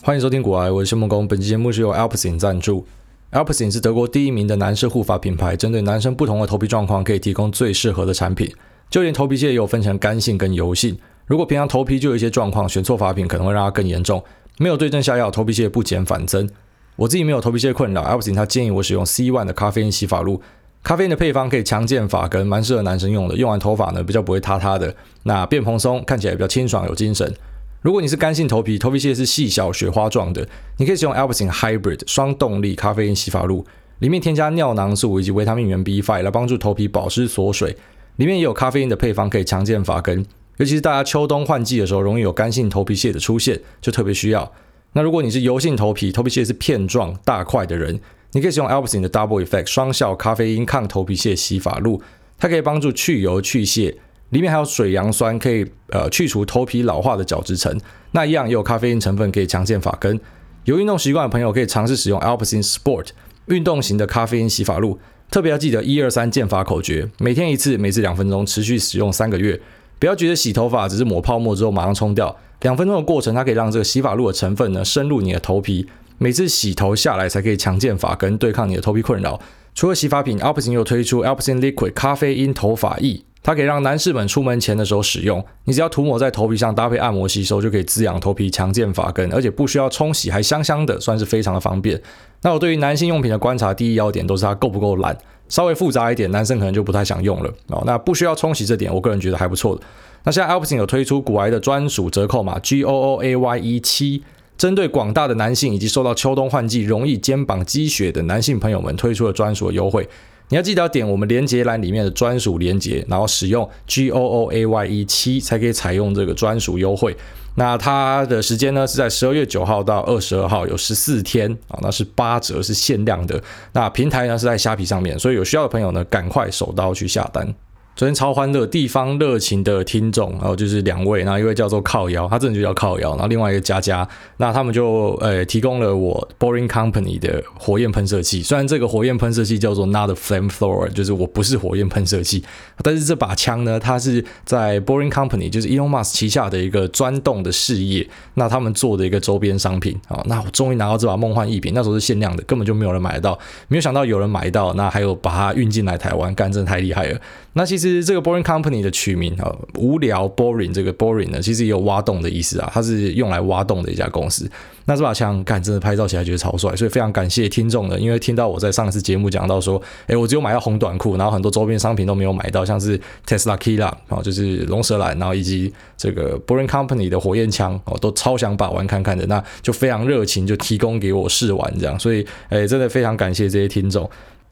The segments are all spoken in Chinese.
欢迎收听股癌，我是孟恭。本期节目是由 Alpsin 赞助。Alpsin 是德国第一名的男士护发品牌，针对男生不同的头皮状况，可以提供最适合的产品。就连头皮屑也有分成干性跟油性。如果平常头皮就有一些状况，选错发品可能会让它更严重。没有对症下药，头皮屑不减反增。我自己没有头皮屑困扰，Alpsin 他建议我使用 C One 的咖啡因洗发露。咖啡因的配方可以强健发根，蛮适合男生用的。用完头发呢，比较不会塌塌的，那变蓬松，看起来比较清爽有精神。如果你是干性头皮，头皮屑是细小雪花状的，你可以使用 Alpecin Hybrid 双动力咖啡因洗发露，里面添加尿囊素以及维他命原 B5 来帮助头皮保湿锁水。里面也有咖啡因的配方，可以强健发根，尤其是大家秋冬换季的时候，容易有干性头皮屑的出现，就特别需要。那如果你是油性头皮，头皮屑是片状大块的人，你可以使用 Alpecin 的 Double Effect 双效咖啡因抗头皮屑洗发露，它可以帮助去油去屑。里面还有水杨酸，可以呃去除头皮老化的角质层。那一样也有咖啡因成分，可以强健发根。有运动习惯的朋友可以尝试使用 Alpecin Sport 运动型的咖啡因洗发露。特别要记得一二三健发口诀，每天一次，每次两分钟，持续使用三个月。不要觉得洗头发只是抹泡沫之后马上冲掉，两分钟的过程，它可以让这个洗发露的成分呢深入你的头皮。每次洗头下来才可以强健发根，对抗你的头皮困扰。除了洗发品，Alpecin 又推出 Alpecin Liquid 咖啡因头发液。它可以让男士们出门前的时候使用，你只要涂抹在头皮上，搭配按摩吸收，就可以滋养头皮，强健发根，而且不需要冲洗，还香香的，算是非常的方便。那我对于男性用品的观察，第一要点都是它够不够懒，稍微复杂一点，男生可能就不太想用了哦。那不需要冲洗这点，我个人觉得还不错的。那现在 Alpecin 有推出股癌的专属折扣码 G O O A Y E 七，针对广大的男性以及受到秋冬换季容易肩膀积雪的男性朋友们推出了专属的优惠。你要记得要点我们连接栏里面的专属连接，然后使用 G O O A Y E 七才可以采用这个专属优惠。那它的时间呢是在十二月九号到二十二号，有十四天啊，那是八折，是限量的。那平台呢是在虾皮上面，所以有需要的朋友呢赶快手刀去下单。昨天超欢乐，地方热情的听众，然后就是两位，那一位叫做靠腰，他真的就叫靠腰，然后另外一个佳佳，那他们就呃提供了我 Boring Company 的火焰喷射器，虽然这个火焰喷射器叫做 Not a Flamethrower，就是我不是火焰喷射器，但是这把枪呢，它是在 Boring Company，就是 Elon Musk 旗下的一个钻洞的事业，那他们做的一个周边商品啊，那我终于拿到这把梦幻逸品，那时候是限量的，根本就没有人买得到，没有想到有人买到，那还有把它运进来台湾，干真太厉害了，那其实。这个 Boring Company 的取名啊，无聊 Boring 这个 Boring 呢，其实也有挖洞的意思啊，它是用来挖洞的一家公司。那这把枪，干真的拍照起来觉得超帅，所以非常感谢听众呢，因为听到我在上一次节目讲到说，哎，我只有买到红短裤，然后很多周边商品都没有买到，像是 Tesla Killa 啊，就是龙舌兰，然后以及这个 Boring Company 的火焰枪哦，都超想把玩看看的，那就非常热情，就提供给我试玩这样，所以哎，真的非常感谢这些听众。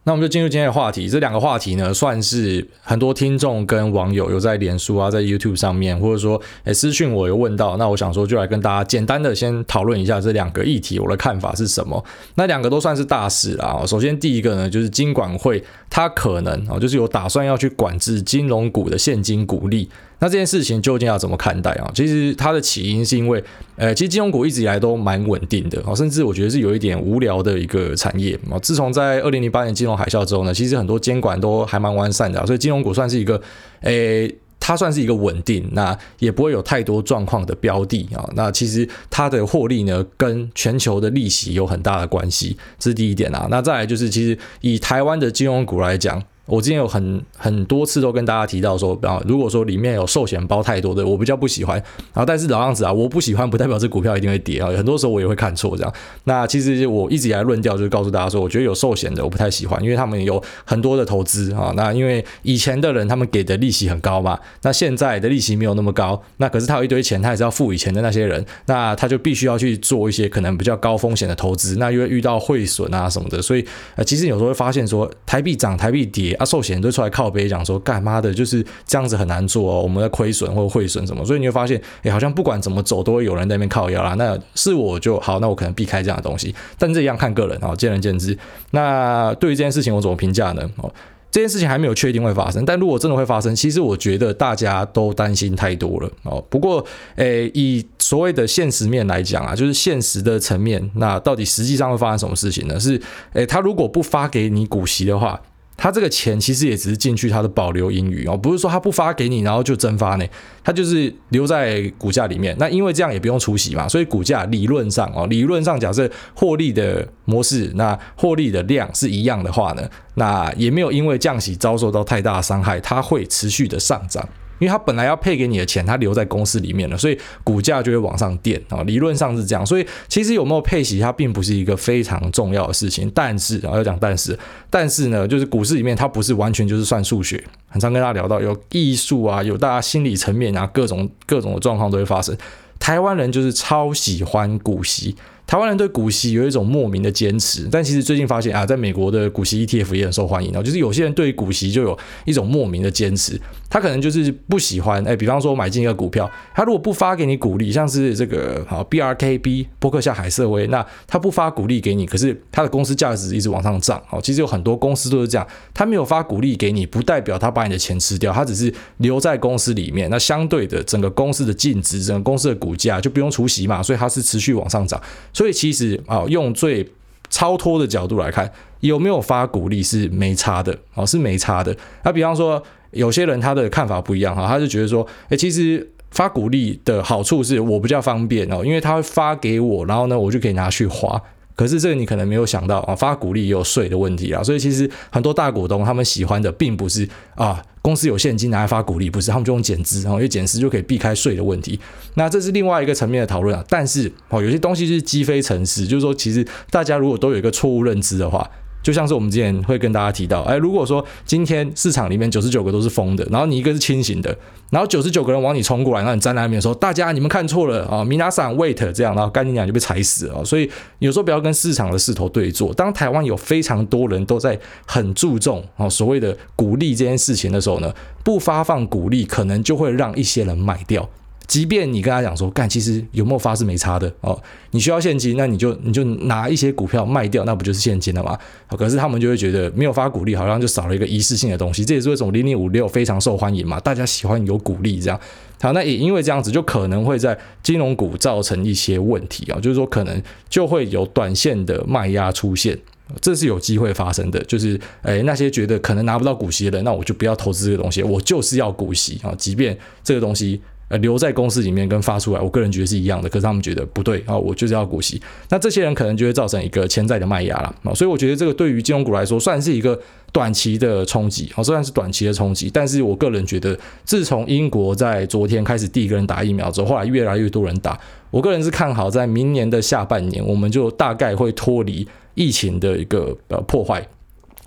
那我们就进入今天的话题。这两个话题呢，算是很多听众跟网友有在脸书啊，在 YouTube 上面，或者说诶私讯我有问到。那我想说，就来跟大家简单的先讨论一下这两个议题，我的看法是什么？那两个都算是大事啦。首先第一个呢，就是金管会它可能啊，就是有打算要去管制金融股的现金股利。那这件事情究竟要怎么看待啊？其实它的起因是因为，呃，其实金融股一直以来都蛮稳定的，甚至我觉得是有一点无聊的一个产业啊。自从在二零零八年金融海啸之后呢，其实很多监管都还蛮完善的，所以金融股算是一个，诶，它算是一个稳定，那也不会有太多状况的标的啊。那其实它的获利呢，跟全球的利息有很大的关系，这是第一点啊。那再来就是，其实以台湾的金融股来讲。我之前有很很多次都跟大家提到说，啊，如果说里面有寿险包太多的，我比较不喜欢。然后，但是老样子啊，我不喜欢不代表这股票一定会跌啊。很多时候我也会看错这样。那其实我一直以来论调就是告诉大家说，我觉得有寿险的我不太喜欢，因为他们有很多的投资啊。那因为以前的人他们给的利息很高嘛，那现在的利息没有那么高，那可是他有一堆钱，他还是要付以前的那些人，那他就必须要去做一些可能比较高风险的投资，那因为遇到汇损啊什么的，所以呃，其实有时候会发现说台币涨台币跌。啊，寿险都出来靠北讲说，干妈的，就是这样子很难做哦，我们在亏损或者汇损什么，所以你会发现，哎，好像不管怎么走，都会有人在那边靠腰啦。那是我就好，那我可能避开这样的东西，但这一样看个人啊，见仁见智。那对于这件事情，我怎么评价呢？哦，这件事情还没有确定会发生，但如果真的会发生，其实我觉得大家都担心太多了哦。不过，诶，以所谓的现实面来讲啊，就是现实的层面，那到底实际上会发生什么事情呢？是，诶，他如果不发给你股息的话。他这个钱其实也只是进去他的保留盈余哦，不是说他不发给你，然后就蒸发呢，他就是留在股价里面。那因为这样也不用出息嘛，所以股价理论上哦，理论上假设获利的模式，那获利的量是一样的话呢，那也没有因为降息遭受到太大的伤害，它会持续的上涨。因为它本来要配给你的钱，它留在公司里面了，所以股价就会往上垫啊。理论上是这样，所以其实有没有配息，它并不是一个非常重要的事情。但是啊，要讲但是，但是呢，就是股市里面它不是完全就是算数学。很常跟大家聊到有艺术啊，有大家心理层面啊，各种各种的状况都会发生。台湾人就是超喜欢股息。台湾人对股息有一种莫名的坚持，但其实最近发现啊，在美国的股息 ETF 也很受欢迎哦。就是有些人对股息就有一种莫名的坚持，他可能就是不喜欢哎，比方说我买进一个股票，他如果不发给你股利，像是这个好 BRKB 波克夏海瑟威，那他不发股利给你，可是他的公司价值一直往上涨哦。其实有很多公司都是这样，他没有发股利给你，不代表他把你的钱吃掉，他只是留在公司里面。那相对的，整个公司的净值，整个公司的股价就不用除息嘛，所以它是持续往上涨。所以其实啊，用最超脱的角度来看，有没有发鼓励是没差的哦，是没差的。那比方说，有些人他的看法不一样哈，他就觉得说，诶，其实发鼓励的好处是我比较方便哦，因为他会发给我，然后呢，我就可以拿去花。可是这个你可能没有想到啊，发股利也有税的问题啊，所以其实很多大股东他们喜欢的并不是啊，公司有现金拿来发股利，不是他们就用减资，然后因为减资就可以避开税的问题。那这是另外一个层面的讨论啊。但是哦，有些东西是积非成是，就是说其实大家如果都有一个错误认知的话。就像是我们之前会跟大家提到，哎，如果说今天市场里面九十九个都是疯的，然后你一个是清醒的，然后九十九个人往你冲过来，然后你站在那边说，大家你们看错了啊，米娜桑 wait 这样，然后干你娘就被踩死了。所以有时候不要跟市场的势头对坐。当台湾有非常多人都在很注重啊所谓的股利这件事情的时候呢，不发放股利可能就会让一些人买掉。即便你跟他讲说，干，其实有没有发是没差的哦。你需要现金，那你就你就拿一些股票卖掉，那不就是现金了吗？可是他们就会觉得没有发股利，好像就少了一个仪式性的东西。这也是为什么零零五六非常受欢迎嘛，大家喜欢有股利这样。好，那也因为这样子，就可能会在金融股造成一些问题啊，就是说可能就会有短线的卖压出现，这是有机会发生的。就是诶，那些觉得可能拿不到股息的人，那我就不要投资这个东西，我就是要股息啊，即便这个东西。呃，留在公司里面跟发出来，我个人觉得是一样的。可是他们觉得不对啊，我就是要股息。那这些人可能就会造成一个潜在的卖压了啊。所以我觉得这个对于金融股来说，算是一个短期的冲击啊，虽然是短期的冲击。但是我个人觉得，自从英国在昨天开始第一个人打疫苗之后，后来越来越多人打，我个人是看好在明年的下半年，我们就大概会脱离疫情的一个呃破坏。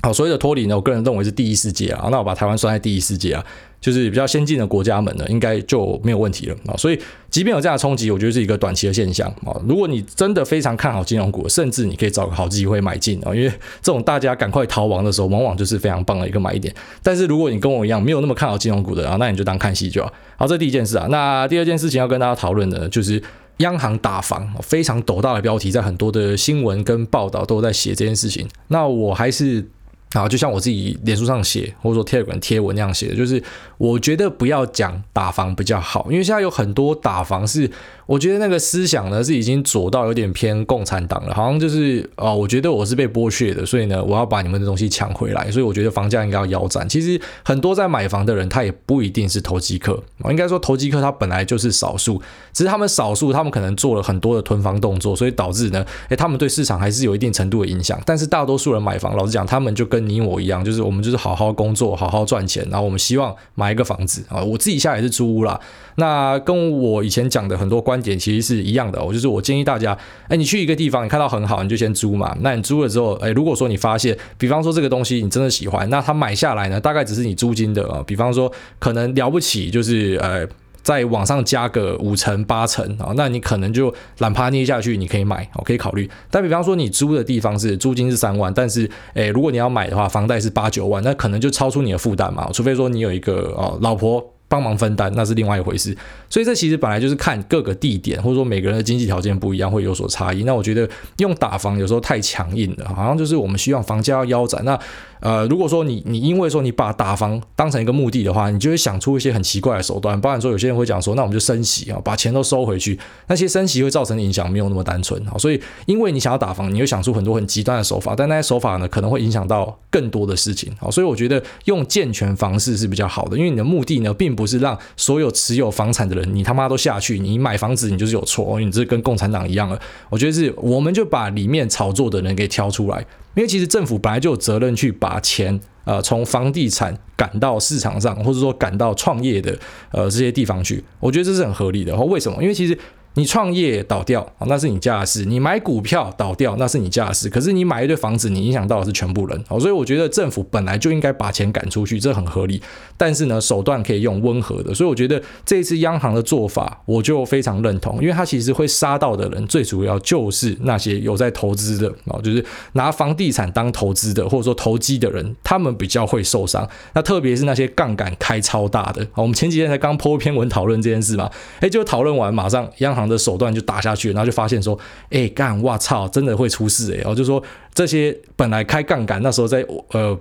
好，所谓的脱离呢，我个人认为是第一世界啊。那我把台湾算在第一世界啊，就是比较先进的国家们呢，应该就没有问题了啊。所以，即便有这样的冲击，我觉得是一个短期的现象啊。如果你真的非常看好金融股，甚至你可以找个好机会买进啊，因为这种大家赶快逃亡的时候，往往就是非常棒的一个买点。但是，如果你跟我一样没有那么看好金融股的啊，那你就当看戏就好。好，这第一件事啊。那第二件事情要跟大家讨论的，就是央行打房，非常斗大的标题，在很多的新闻跟报道都在写这件事情。那我还是。啊，就像我自己脸书上写，或者说 Telegram 贴文那样写的，就是我觉得不要讲打房比较好，因为现在有很多打房是。我觉得那个思想呢，是已经左到有点偏共产党了，好像就是哦，我觉得我是被剥削的，所以呢，我要把你们的东西抢回来，所以我觉得房价应该要腰斩。其实很多在买房的人，他也不一定是投机客，应该说投机客他本来就是少数，只是他们少数，他们可能做了很多的囤房动作，所以导致呢，诶，他们对市场还是有一定程度的影响。但是大多数人买房，老实讲，他们就跟你我一样，就是我们就是好好工作，好好赚钱，然后我们希望买一个房子啊。我自己现在也是租屋啦，那跟我以前讲的很多观点其实是一样的，我就是我建议大家，哎，你去一个地方，你看到很好，你就先租嘛。那你租了之后，哎，如果说你发现，比方说这个东西你真的喜欢，那他买下来呢，大概只是你租金的啊。比方说，可能了不起就是呃，在网上加个五成八成啊，那你可能就懒趴捏下去，你可以买，我可以考虑。但比方说你租的地方是租金是三万，但是诶，如果你要买的话，房贷是八九万，那可能就超出你的负担嘛。除非说你有一个哦老婆。帮忙分担那是另外一回事，所以这其实本来就是看各个地点，或者说每个人的经济条件不一样，会有所差异。那我觉得用打房有时候太强硬了，好像就是我们希望房价要腰斩。那呃，如果说你你因为说你把打房当成一个目的的话，你就会想出一些很奇怪的手段。包含说有些人会讲说，那我们就升息啊，把钱都收回去。那些升息会造成的影响没有那么单纯啊，所以因为你想要打房，你会想出很多很极端的手法，但那些手法呢可能会影响到更多的事情啊。所以我觉得用健全房市是比较好的，因为你的目的呢并不是让所有持有房产的人你他妈都下去，你买房子你就是有错，因为你这跟共产党一样了。我觉得是我们就把里面炒作的人给挑出来。因为其实政府本来就有责任去把钱，呃，从房地产赶到市场上，或者说赶到创业的，呃，这些地方去。我觉得这是很合理的。然后为什么？因为其实。你创业倒掉啊，那是你家的事；你买股票倒掉，那是你家的事。可是你买一堆房子，你影响到的是全部人。所以我觉得政府本来就应该把钱赶出去，这很合理。但是呢，手段可以用温和的。所以我觉得这一次央行的做法，我就非常认同，因为他其实会杀到的人，最主要就是那些有在投资的啊，就是拿房地产当投资的，或者说投机的人，他们比较会受伤。那特别是那些杠杆开超大的。我们前几天才刚 po 一篇文讨论这件事嘛，诶，就讨论完，马上央行行的手段就打下去，然后就发现说，哎干，哇操，真的会出事哎！然后就说这些本来开杠杆，那时候在呃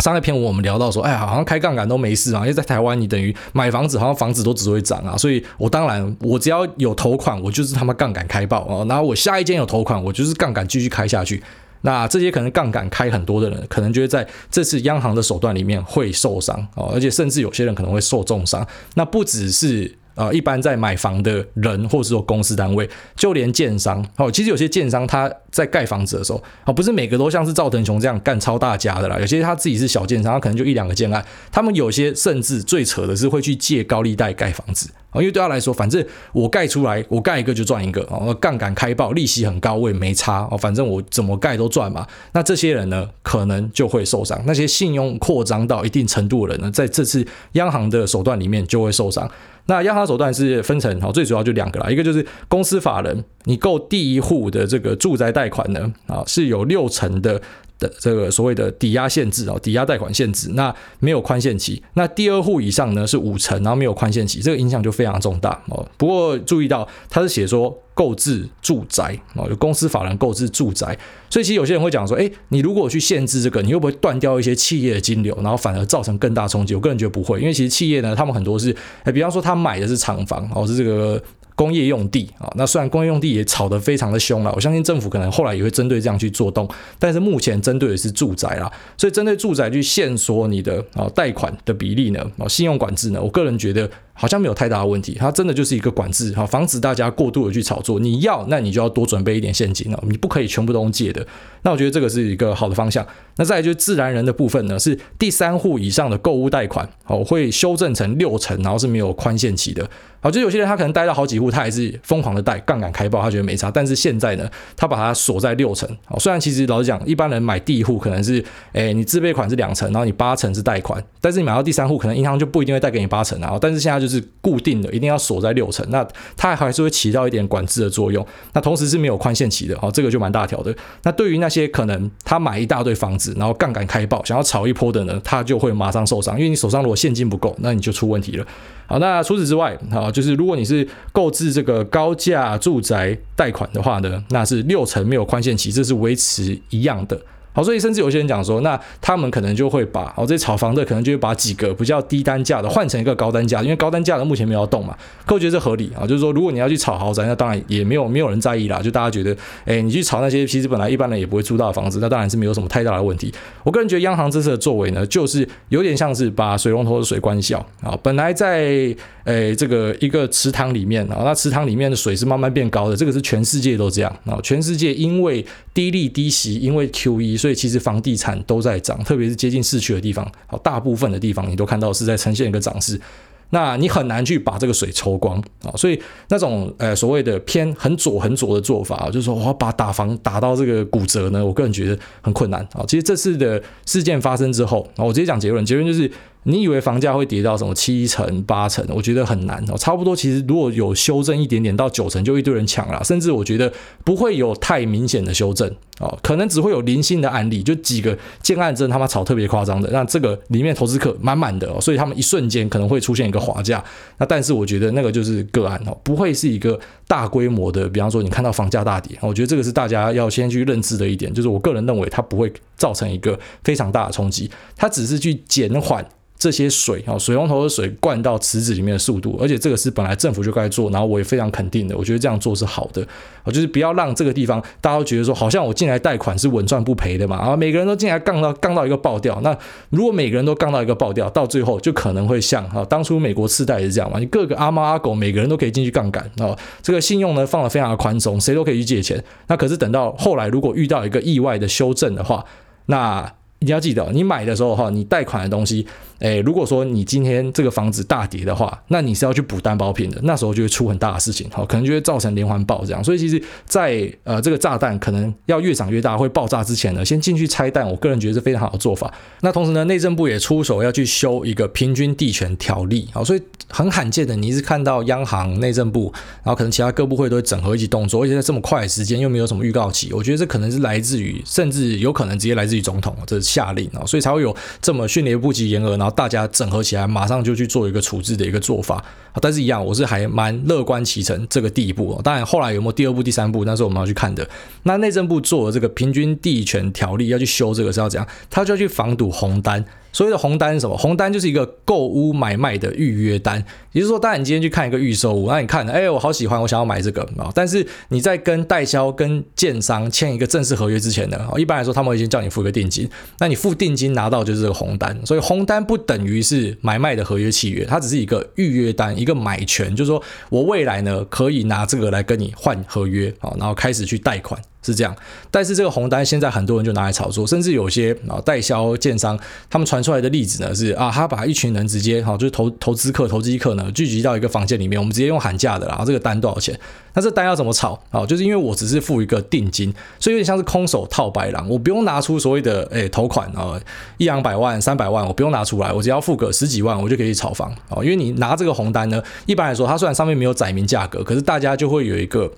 上一篇我们聊到说，哎，好像开杠杆都没事啊，因为在台湾你等于买房子，好像房子都只会涨啊，所以我当然我只要有头款，我就是他妈杠杆开爆啊，然后我下一间有头款，我就是杠杆继续开下去。那这些可能杠杆开很多的人，可能就会在这次央行的手段里面会受伤哦，而且甚至有些人可能会受重伤。那不只是。啊，一般在买房的人，或者说公司单位，就连建商哦，其实有些建商他在盖房子的时候，啊，不是每个都像是赵腾雄这样干超大家的啦，有些他自己是小建商，他可能就一两个建案，他们有些甚至最扯的是会去借高利贷盖房子啊，因为对他来说，反正我盖出来，我盖一个就赚一个啊，杠杆开爆，利息很高，我也没差哦，反正我怎么盖都赚嘛。那这些人呢，可能就会受伤。那些信用扩张到一定程度的人呢，在这次央行的手段里面就会受伤。那央行手段是分成好，最主要就两个啦，一个就是公司法人，你购第一户的这个住宅贷款呢，啊是有六成的的这个所谓的抵押限制啊，抵押贷款限制，那没有宽限期。那第二户以上呢是五成，然后没有宽限期，这个影响就非常重大哦。不过注意到他是写说。购置住宅啊，有公司法人购置住宅，所以其实有些人会讲说，诶，你如果去限制这个，你会不会断掉一些企业的金流，然后反而造成更大冲击？我个人觉得不会，因为其实企业呢，他们很多是，诶，比方说他买的是厂房，哦，是这个。工业用地啊，那虽然工业用地也炒得非常的凶了，我相信政府可能后来也会针对这样去做动，但是目前针对的是住宅啦，所以针对住宅去限缩你的啊贷款的比例呢，啊信用管制呢，我个人觉得好像没有太大的问题，它真的就是一个管制哈，防止大家过度的去炒作，你要那你就要多准备一点现金了，你不可以全部都借的，那我觉得这个是一个好的方向。那再来就是自然人的部分呢，是第三户以上的购物贷款哦会修正成六成，然后是没有宽限期的。好，就有些人他可能贷到好几户，他还是疯狂的贷，杠杆开爆，他觉得没差。但是现在呢，他把它锁在六成。好，虽然其实老实讲，一般人买第一户可能是，诶，你自备款是两成，然后你八成是贷款。但是你买到第三户，可能银行就不一定会贷给你八成啊。但是现在就是固定的，一定要锁在六成。那它还是会起到一点管制的作用。那同时是没有宽限期的，好，这个就蛮大条的。那对于那些可能他买一大堆房子，然后杠杆开爆，想要炒一波的呢，他就会马上受伤，因为你手上如果现金不够，那你就出问题了。好，那除此之外，好，就是如果你是购置这个高价住宅贷款的话呢，那是六成没有宽限期，这是维持一样的。好，所以甚至有些人讲说，那他们可能就会把哦，这些炒房的可能就会把几个比较低单价的换成一个高单价，因为高单价的目前没有要动嘛。可我觉得这合理啊，就是说如果你要去炒豪宅，那当然也没有没有人在意啦，就大家觉得，哎，你去炒那些其实本来一般人也不会租到的房子，那当然是没有什么太大的问题。我个人觉得央行这次的作为呢，就是有点像是把水龙头的水关小啊，本来在。诶，这个一个池塘里面啊，那池塘里面的水是慢慢变高的，这个是全世界都这样啊。全世界因为低利低息，因为 QE，所以所以其实房地产都在涨，特别是接近市区的地方，好，大部分的地方你都看到是在呈现一个涨势。那你很难去把这个水抽光啊，所以那种呃所谓的偏很左很左的做法，就是说我要把打房打到这个骨折呢，我个人觉得很困难啊。其实这次的事件发生之后，我直接讲结论，结论就是。你以为房价会跌到什么七成八成？我觉得很难哦，差不多其实如果有修正一点点到九成，就一堆人抢了，甚至我觉得不会有太明显的修正哦，可能只会有零星的案例，就几个建案真他妈炒特别夸张的，那这个里面投资客满满的哦，所以他们一瞬间可能会出现一个滑价，那但是我觉得那个就是个案哦，不会是一个大规模的，比方说你看到房价大跌，我觉得这个是大家要先去认知的一点，就是我个人认为它不会造成一个非常大的冲击，它只是去减缓。这些水啊，水龙头的水灌到池子里面的速度，而且这个是本来政府就该做，然后我也非常肯定的，我觉得这样做是好的，啊，就是不要让这个地方大家都觉得说，好像我进来贷款是稳赚不赔的嘛，啊，每个人都进来杠到杠到一个爆掉，那如果每个人都杠到一个爆掉，到最后就可能会像啊，当初美国次贷也是这样嘛，你各个阿猫阿狗每个人都可以进去杠杆啊，这个信用呢放得非常的宽松，谁都可以去借钱，那可是等到后来如果遇到一个意外的修正的话，那你要记得，你买的时候哈，你贷款的东西。诶，如果说你今天这个房子大跌的话，那你是要去补担保品的，那时候就会出很大的事情，好，可能就会造成连环爆这样。所以其实在，呃这个炸弹可能要越长越大，会爆炸之前呢，先进去拆弹，我个人觉得是非常好的做法。那同时呢，内政部也出手要去修一个平均地权条例，好，所以很罕见的，你是看到央行、内政部，然后可能其他各部会都会整合一起动作，而且在这么快的时间又没有什么预告期，我觉得这可能是来自于，甚至有可能直接来自于总统这是下令啊，所以才会有这么迅雷不及掩耳，然后大家整合起来，马上就去做一个处置的一个做法。但是，一样，我是还蛮乐观其成这个第一步。当然，后来有没有第二步、第三步，那是我们要去看的。那内政部做的这个平均地权条例要去修这个是要怎样？他就要去防堵红单。所谓的红单是什么？红单就是一个购物买卖的预约单。也就是说，当然你今天去看一个预售屋，那你看，哎，我好喜欢，我想要买这个啊。但是你在跟代销、跟建商签一个正式合约之前呢，一般来说他们会先叫你付个定金。那你付定金拿到就是这个红单。所以红单不等于是买卖的合约契约，它只是一个预约单，一个买权，就是说我未来呢可以拿这个来跟你换合约啊，然后开始去贷款。是这样，但是这个红单现在很多人就拿来炒作，甚至有些啊代销建商，他们传出来的例子呢是啊，他把一群人直接哈，就是投投资客、投机客呢聚集到一个房间里面，我们直接用喊价的啦，然后这个单多少钱？那这单要怎么炒啊？就是因为我只是付一个定金，所以有点像是空手套白狼，我不用拿出所谓的诶头款啊，一两百万、三百万，我不用拿出来，我只要付个十几万，我就可以炒房啊。因为你拿这个红单呢，一般来说，它虽然上面没有载明价格，可是大家就会有一个。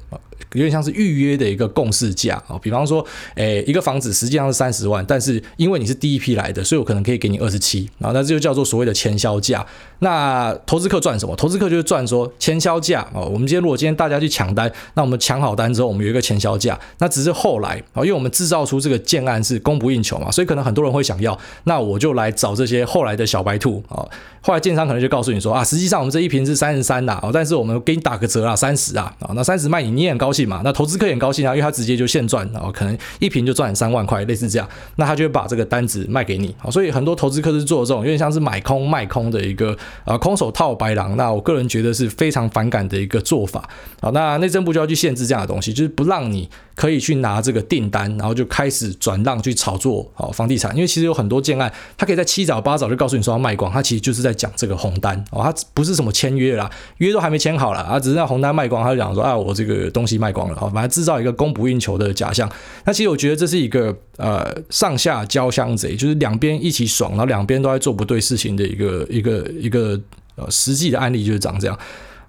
有点像是预约的一个共识价啊，比方说，诶，一个房子实际上是三十万，但是因为你是第一批来的，所以我可能可以给你二十七，啊，那这就叫做所谓的签销价。那投资客赚什么？投资客就是赚说前销价哦。我们今天如果今天大家去抢单，那我们抢好单之后，我们有一个前销价。那只是后来啊，因为我们制造出这个建案是供不应求嘛，所以可能很多人会想要，那我就来找这些后来的小白兔啊。后来建商可能就告诉你说啊，实际上我们这一瓶是三十三呐，但是我们给你打个折啊，三十啊，啊，那三十卖你你也很高兴嘛，那投资客也很高兴啊，因为他直接就现赚，然后可能一瓶就赚三万块，类似这样，那他就会把这个单子卖给你哦，所以很多投资客是做这种有点像是买空卖空的一个啊空手套白狼，那我个人觉得是非常反感的一个做法，好，那内政部就要去限制这样的东西，就是不让你。可以去拿这个订单，然后就开始转让去炒作好房地产，因为其实有很多建案，他可以在七早八早就告诉你说要卖光，他其实就是在讲这个红单哦，他不是什么签约啦，约都还没签好了啊，只是让红单卖光，他就讲说啊我这个东西卖光了，好，反正制造一个供不应求的假象。那其实我觉得这是一个呃上下交相贼，就是两边一起爽，然后两边都在做不对事情的一个一个一个呃实际的案例就是长这样。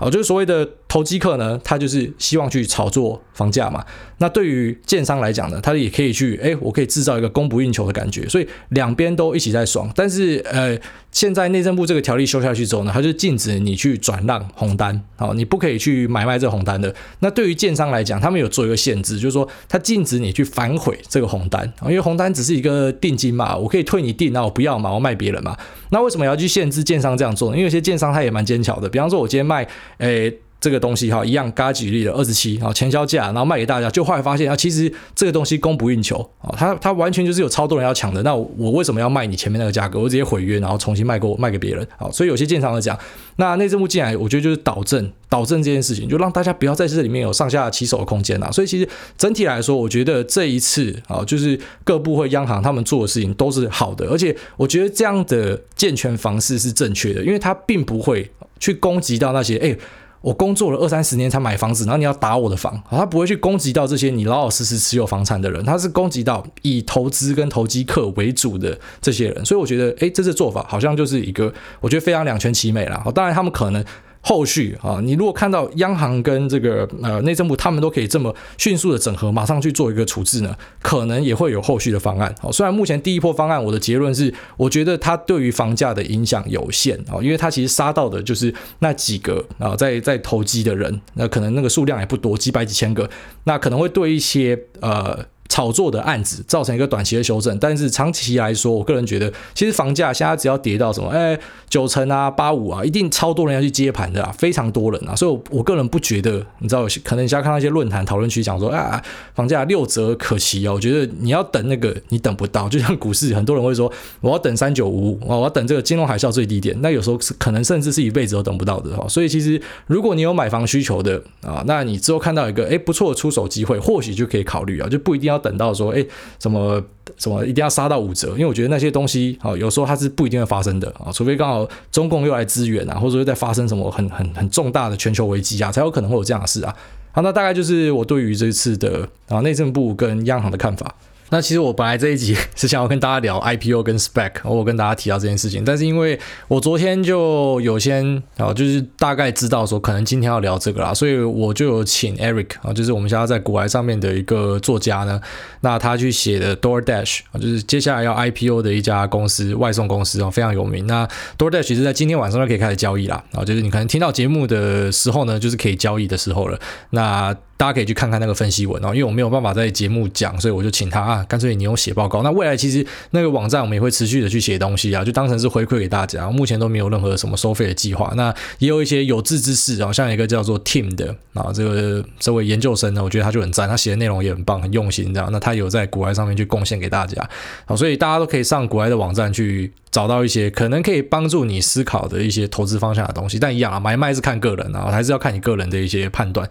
哦，就是所谓的投机客呢，他就是希望去炒作房价嘛。那对于建商来讲呢，他也可以去，哎，我可以制造一个供不应求的感觉，所以两边都一起在爽。但是，呃，现在内政部这个条例修下去之后呢，他就禁止你去转让红单，好，你不可以去买卖这红单的。那对于建商来讲，他们有做一个限制，就是说他禁止你去反悔这个红单，因为红单只是一个定金嘛，我可以退你定，那我不要嘛，我卖别人嘛。那为什么要去限制建商这样做呢？因为有些建商他也蛮奸巧的，比方说，我今天卖，诶。这个东西哈，一样，刚举例的二十七，啊，前销价，然后卖给大家，就后来发现啊，其实这个东西供不应求啊，它它完全就是有超多人要抢的，那我，我为什么要卖你前面那个价格？我直接毁约，然后重新卖给卖给别人，好，所以有些建商来讲，那内政部进来，我觉得就是导正导正这件事情，就让大家不要在这里面有上下起手的空间啊。所以其实整体来说，我觉得这一次啊，就是各部会央行他们做的事情都是好的，而且我觉得这样的健全房市是正确的，因为它并不会去攻击到那些哎。我工作了二三十年才买房子，然后你要打我的房，他不会去攻击到这些你老老实实持有房产的人，他是攻击到以投资跟投机客为主的这些人，所以我觉得，哎，这次做法好像就是一个，我觉得非常两全其美了。当然，他们可能。后续啊，你如果看到央行跟这个呃内政部他们都可以这么迅速的整合，马上去做一个处置呢，可能也会有后续的方案。好，虽然目前第一波方案，我的结论是，我觉得它对于房价的影响有限啊，因为它其实杀到的就是那几个啊在在投机的人，那可能那个数量也不多，几百几千个，那可能会对一些呃。炒作的案子造成一个短期的修正，但是长期来说，我个人觉得，其实房价现在只要跌到什么，哎，九成啊，八五啊，一定超多人要去接盘的啊，非常多人啊，所以我，我个人不觉得，你知道，可能你现在看到一些论坛讨论区讲说，啊，房价六折可期啊，我觉得你要等那个，你等不到，就像股市，很多人会说，我要等三九五五，我要等这个金融海啸最低点，那有时候是可能甚至是一辈子都等不到的哈，所以其实如果你有买房需求的啊，那你之后看到一个哎不错的出手机会，或许就可以考虑啊，就不一定要。等到说，哎，什么什么一定要杀到五折？因为我觉得那些东西，啊，有时候它是不一定会发生的啊，除非刚好中共又来支援啊，或者说在发生什么很很很重大的全球危机啊，才有可能会有这样的事啊。好，那大概就是我对于这次的啊内政部跟央行的看法。那其实我本来这一集 是想要跟大家聊 IPO 跟 spec，我跟大家提到这件事情，但是因为我昨天就有先啊，就是大概知道说可能今天要聊这个啦，所以我就有请 Eric 啊，就是我们现在在股癌上面的一个作家呢，那他去写的 DoorDash 啊，就是接下来要 IPO 的一家公司，外送公司啊，非常有名。那 DoorDash 其实在今天晚上就可以开始交易啦，啊，就是你可能听到节目的时候呢，就是可以交易的时候了。那大家可以去看看那个分析文哦，因为我没有办法在节目讲，所以我就请他啊，干脆你用写报告。那未来其实那个网站我们也会持续的去写东西啊，就当成是回馈给大家。目前都没有任何什么收费的计划。那也有一些有志之士啊，像一个叫做 Tim 的啊，这个这位研究生呢，我觉得他就很赞，他写的内容也很棒，很用心这样。那他有在股外上面去贡献给大家，好，所以大家都可以上股外的网站去找到一些可能可以帮助你思考的一些投资方向的东西。但一样啊，买卖是看个人啊，还是要看你个人的一些判断。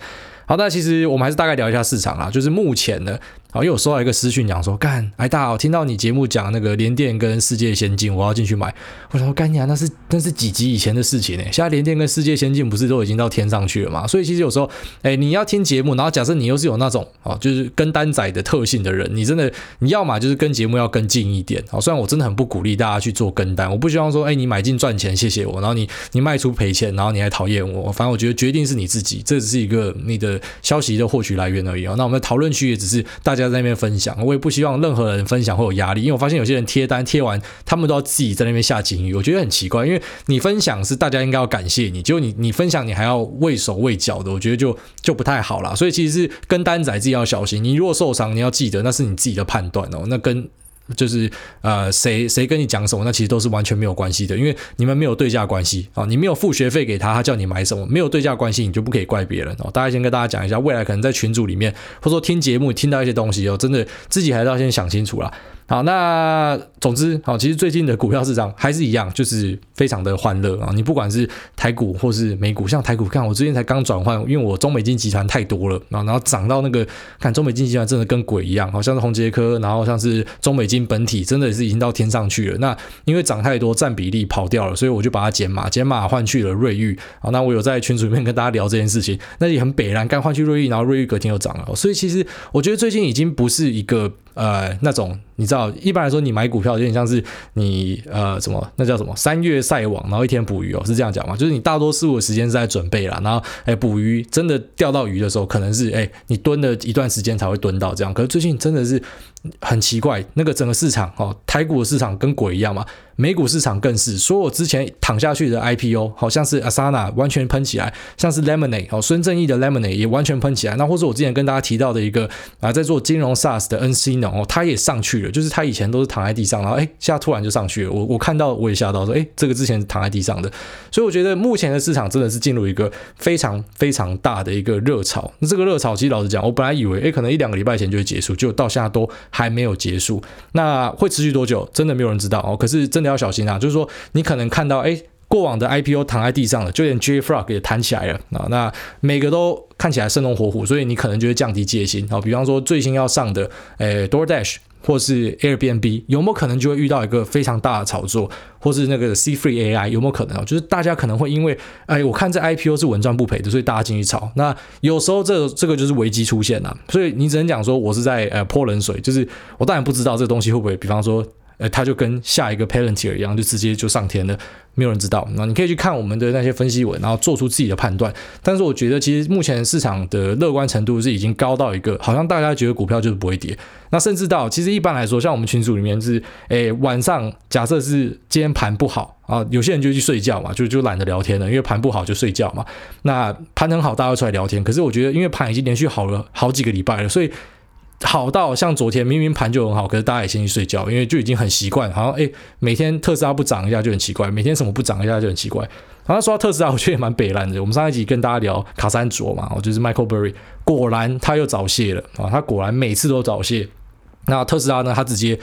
好，那其实我们还是大概聊一下市场啊，就是目前呢。好，又有收到一个私讯讲说，干，哎大，我听到你节目讲那个联电跟世界先进，我要进去买。我说干呀，那是那是几集以前的事情呢？现在联电跟世界先进不是都已经到天上去了吗？所以其实有时候，哎，你要听节目，然后假设你又是有那种哦，就是跟单仔的特性的人，你真的你要嘛就是跟节目要跟进一点。好，虽然我真的很不鼓励大家去做跟单，我不希望说，哎，你买进赚钱，谢谢我，然后你你卖出赔钱，然后你还讨厌我。反正我觉得决定是你自己，这只是一个你的消息的获取来源而已哦。那我们的讨论区也只是大家在那边分享。我也不希望任何人分享会有压力，因为我发现有些人贴单贴完，他们都要自己在那边下警语，我觉得很奇怪。因为你分享是大家应该要感谢你，结果你你分享你还要畏手畏脚的，我觉得就就不太好啦。所以其实是跟单仔自己要小心，你如果受伤，你要记得那是你自己的判断哦。那跟就是呃谁谁跟你讲什么，那其实都是完全没有关系的，因为你们没有对价关系啊，你没有付学费给他，他叫你买什么，没有对价关系，你就不可以怪别人哦。大家先跟大家讲一下，未来可能在群组里面或者说听节目听到一些东西哦，真的自己还是要先想清楚啦。好，那总之，好，其实最近的股票市场还是一样，就是非常的欢乐啊！你不管是台股或是美股，像台股，看我最近才刚转换，因为我中美金集团太多了啊，然后涨到那个，看中美金集团真的跟鬼一样，好像是宏杰科，然后像是中美金本体，真的是已经到天上去了。那因为涨太多，占比例跑掉了，所以我就把它减码，减码换去了瑞昱。好，那我有在群组里面跟大家聊这件事情，那也很北然，刚换去瑞昱，然后瑞昱隔天又涨了，所以其实我觉得最近已经不是一个。呃，那种你知道，一般来说你买股票有点像是你呃什么，那叫什么三月晒网，然后一天捕鱼哦，是这样讲吗？就是你大多数的时间是在准备啦，然后哎捕鱼真的钓到鱼的时候，可能是哎你蹲了一段时间才会蹲到这样。可是最近真的是很奇怪，那个整个市场哦，台股的市场跟鬼一样嘛。美股市场更是，所有之前躺下去的 IPO，好像是 Asana 完全喷起来，像是 Lemonade 哦，孙正义的 Lemonade 也完全喷起来。那或者我之前跟大家提到的一个啊，在做金融 SaaS 的 nCino 哦，他也上去了，就是他以前都是躺在地上，然后哎，现在突然就上去了。我我看到我也吓到说，哎，这个之前躺在地上的。所以我觉得目前的市场真的是进入一个非常非常大的一个热潮。那这个热潮其实老实讲，我本来以为哎，可能一两个礼拜前就会结束，就到现在都还没有结束。那会持续多久？真的没有人知道哦。可是真的。要小心啊！就是说，你可能看到，哎，过往的 IPO 躺在地上了，就连 JFrog 也弹起来了啊。那每个都看起来生龙活虎，所以你可能就会降低戒心。啊，比方说最新要上的，诶，DoorDash 或是 Airbnb 有没有可能就会遇到一个非常大的炒作，或是那个 C-Free AI 有没有可能啊？就是大家可能会因为哎，我看这 IPO 是稳赚不赔的，所以大家进去炒。那有时候这个这个就是危机出现了，所以你只能讲说我是在呃泼冷水，就是我当然不知道这个东西会不会，比方说。呃，他就跟下一个 Palantir 一样，就直接就上天了，没有人知道。那你可以去看我们的那些分析文，然后做出自己的判断。但是我觉得，其实目前市场的乐观程度是已经高到一个，好像大家觉得股票就是不会跌。那甚至到，其实一般来说，像我们群组里面是，诶，晚上假设是今天盘不好啊，有些人就去睡觉嘛，就就懒得聊天了，因为盘不好就睡觉嘛。那盘很好，大家会出来聊天。可是我觉得，因为盘已经连续好了好几个礼拜了，所以。好到像昨天明明盘就很好，可是大家也先去睡觉，因为就已经很习惯，好像哎，每天特斯拉不涨一下就很奇怪，每天什么不涨一下就很奇怪。然后说到特斯拉，我觉得也蛮北烂的。我们上一集跟大家聊卡山卓嘛，我就是 Michael Burry，果然他又早泄了啊，他果然每次都早泄。那特斯拉呢，他直接。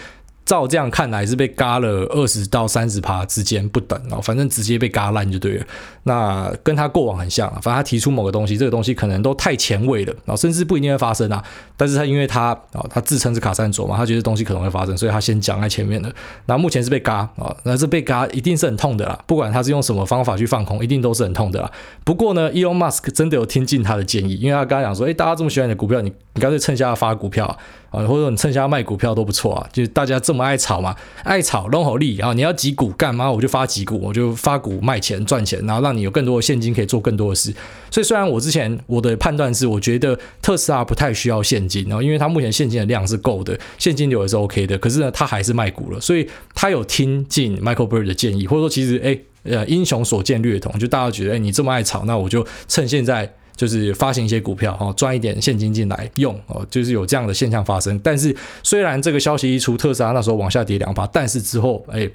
照这样看来是被嘎了二十到三十趴之间不等哦，反正直接被嘎烂就对了。那跟他过往很像，反正他提出某个东西，这个东西可能都太前卫了，然后甚至不一定会发生啊。但是他因为他啊，他自称是卡山卓嘛，他觉得东西可能会发生，所以他先讲在前面的。那目前是被嘎啊，那这被嘎一定是很痛的啦。不管他是用什么方法去放空，一定都是很痛的啦。不过呢，Elon Musk 真的有听进他的建议，因为他刚刚讲说，诶，大家这么喜欢你的股票，你你干脆趁下发股票。啊，或者说你趁下卖股票都不错啊，就是大家这么爱炒嘛，爱炒龙好利，然后你要集股干嘛？我就发集股，我就发股卖钱赚钱，然后让你有更多的现金可以做更多的事。所以虽然我之前我的判断是，我觉得特斯拉不太需要现金，然后因为它目前现金的量是够的，现金流也是 OK 的，可是呢，他还是卖股了，所以他有听进 Michael Burry 的建议，或者说其实哎呃英雄所见略同，就大家觉得哎你这么爱炒，那我就趁现在。就是发行一些股票哦，赚一点现金进来用哦，就是有这样的现象发生。但是虽然这个消息一出，特斯拉那时候往下跌两趴，但是之后哎